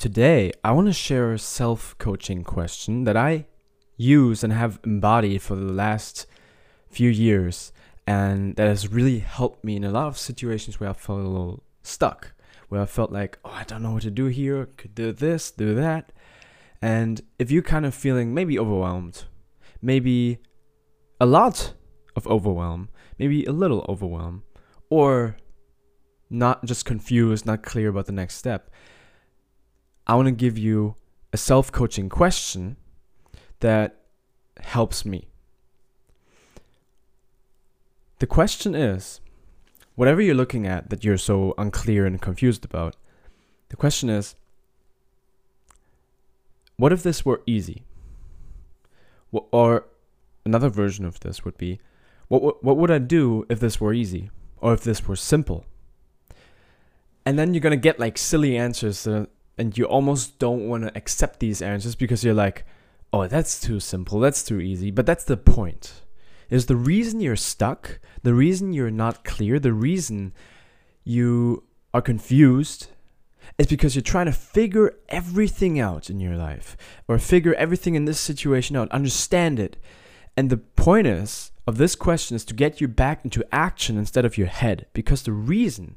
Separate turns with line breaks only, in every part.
Today, I want to share a self coaching question that I use and have embodied for the last few years, and that has really helped me in a lot of situations where I felt a little stuck, where I felt like, oh, I don't know what to do here, could do this, do that. And if you're kind of feeling maybe overwhelmed, maybe a lot of overwhelm, maybe a little overwhelm, or not just confused, not clear about the next step, I want to give you a self coaching question that helps me. The question is whatever you're looking at that you're so unclear and confused about, the question is what if this were easy? Or another version of this would be what, what would I do if this were easy? Or if this were simple? And then you're going to get like silly answers that and you almost don't want to accept these answers because you're like, oh, that's too simple, that's too easy. But that's the point. Is the reason you're stuck, the reason you're not clear, the reason you are confused is because you're trying to figure everything out in your life or figure everything in this situation out, understand it. And the point is of this question is to get you back into action instead of your head because the reason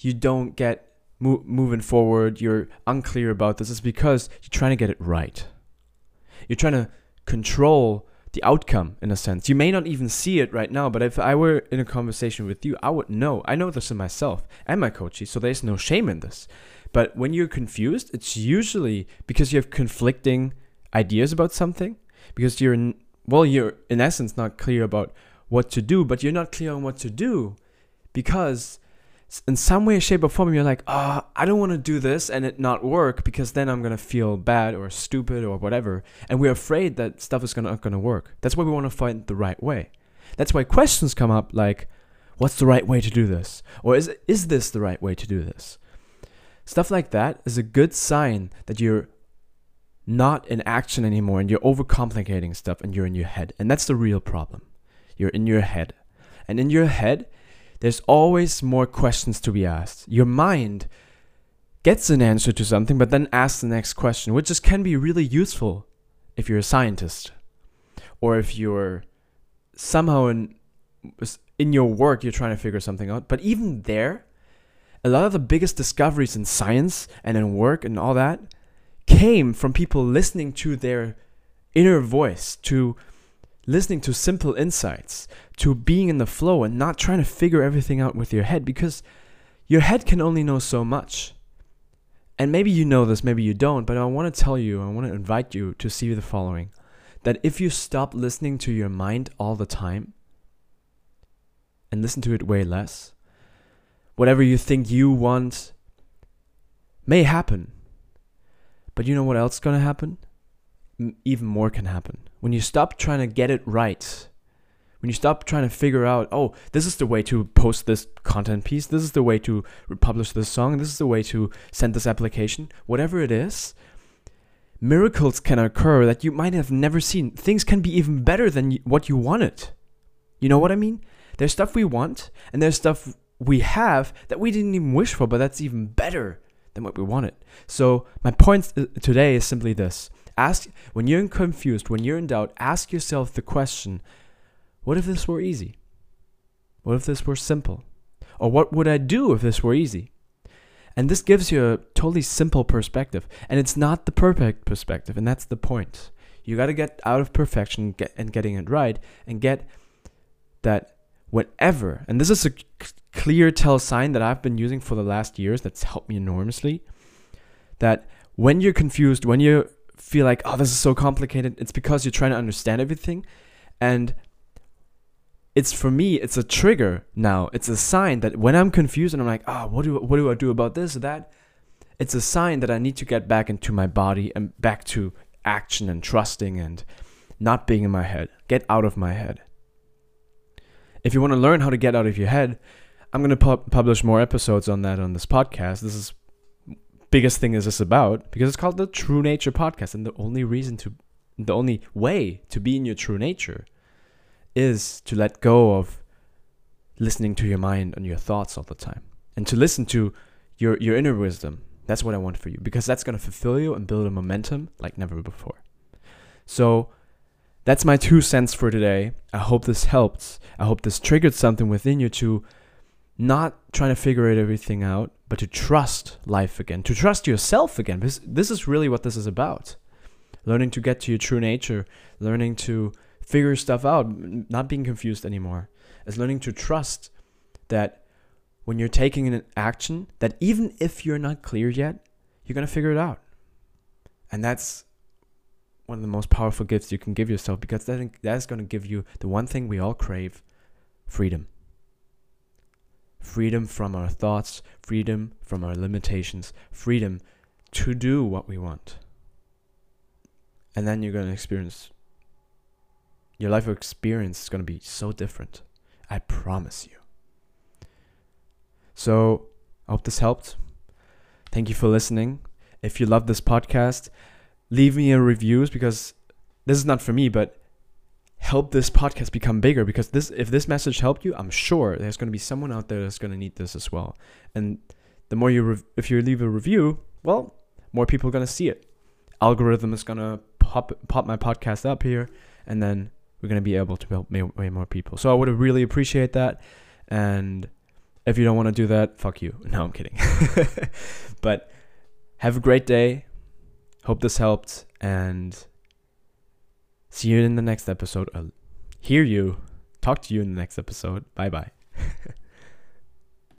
you don't get mo- moving forward, you're unclear about this, is because you're trying to get it right. You're trying to control the outcome in a sense. You may not even see it right now, but if I were in a conversation with you, I would know. I know this in myself and my coaches, so there's no shame in this. But when you're confused, it's usually because you have conflicting ideas about something, because you're, in, well, you're in essence not clear about what to do, but you're not clear on what to do because in some way, shape, or form, you're like, ah, oh, I don't want to do this and it not work because then I'm gonna feel bad or stupid or whatever, and we're afraid that stuff is gonna not gonna work. That's why we want to find the right way. That's why questions come up like, what's the right way to do this, or is is this the right way to do this? Stuff like that is a good sign that you're not in action anymore and you're overcomplicating stuff and you're in your head, and that's the real problem. You're in your head, and in your head there's always more questions to be asked. Your mind gets an answer to something, but then asks the next question, which just can be really useful if you're a scientist or if you're somehow in in your work you're trying to figure something out. But even there, a lot of the biggest discoveries in science and in work and all that came from people listening to their inner voice, to listening to simple insights, to being in the flow and not trying to figure everything out with your head because your head can only know so much. And maybe you know this, maybe you don't, but I want to tell you, I want to invite you to see the following that if you stop listening to your mind all the time and listen to it way less, whatever you think you want may happen. But you know what else is going to happen? even more can happen. When you stop trying to get it right, when you stop trying to figure out, oh, this is the way to post this content piece, this is the way to publish this song, this is the way to send this application, whatever it is, miracles can occur that you might have never seen. Things can be even better than what you wanted. You know what I mean? There's stuff we want, and there's stuff we have that we didn't even wish for, but that's even better than what we wanted. So, my point uh, today is simply this Ask when you're confused, when you're in doubt, ask yourself the question, what if this were easy? What if this were simple? Or what would I do if this were easy? And this gives you a totally simple perspective. And it's not the perfect perspective, and that's the point. You got to get out of perfection and getting it right and get that whenever, and this is a clear tell sign that I've been using for the last years that's helped me enormously, that when you're confused, when you're feel like, oh, this is so complicated, it's because you're trying to understand everything. And it's for me, it's a trigger now. It's a sign that when I'm confused and I'm like, oh, what do what do I do about this or that? It's a sign that I need to get back into my body and back to action and trusting and not being in my head. Get out of my head. If you want to learn how to get out of your head, I'm going to pu- publish more episodes on that on this podcast. This is biggest thing is this about because it's called the True Nature Podcast, and the only reason to, the only way to be in your true nature, is to let go of listening to your mind and your thoughts all the time, and to listen to your your inner wisdom, That's what I want for you because that's going to fulfill you and build a momentum like never before. So that's my two cents for today. I hope this helped. I hope this triggered something within you to not trying to figure everything out, but to trust life again, to trust yourself again. Because this is really what this is about. Learning to get to your true nature, learning to figure stuff out, not being confused anymore. Is learning to trust that when you're taking an action, that even if you're not clear yet, you're going to figure it out. And that's one of the most powerful gifts you can give yourself because that, that's going to give you the one thing we all crave freedom. Freedom from our thoughts, freedom from our limitations, freedom to do what we want. And then you're going to experience, your life experience is going to be so different. I promise you. So, I hope this helped. Thank you for listening. If you love this podcast, leave me a reviews because this is not for me, but help this podcast become bigger because this if this message helped you, I'm sure there's going to be someone out there that's going to need this as well. And the more you rev- if you leave a review, well, more people are going to see it. Algorithm is going to pop pop my podcast up here and then we're going to be able to help way more people. So I would really appreciate that and if you don't want to do that, fuck you. No, I'm kidding. but have a great day. Hope this helped and see you in the next episode. I'll hear you, talk to you in the next episode. Bye bye.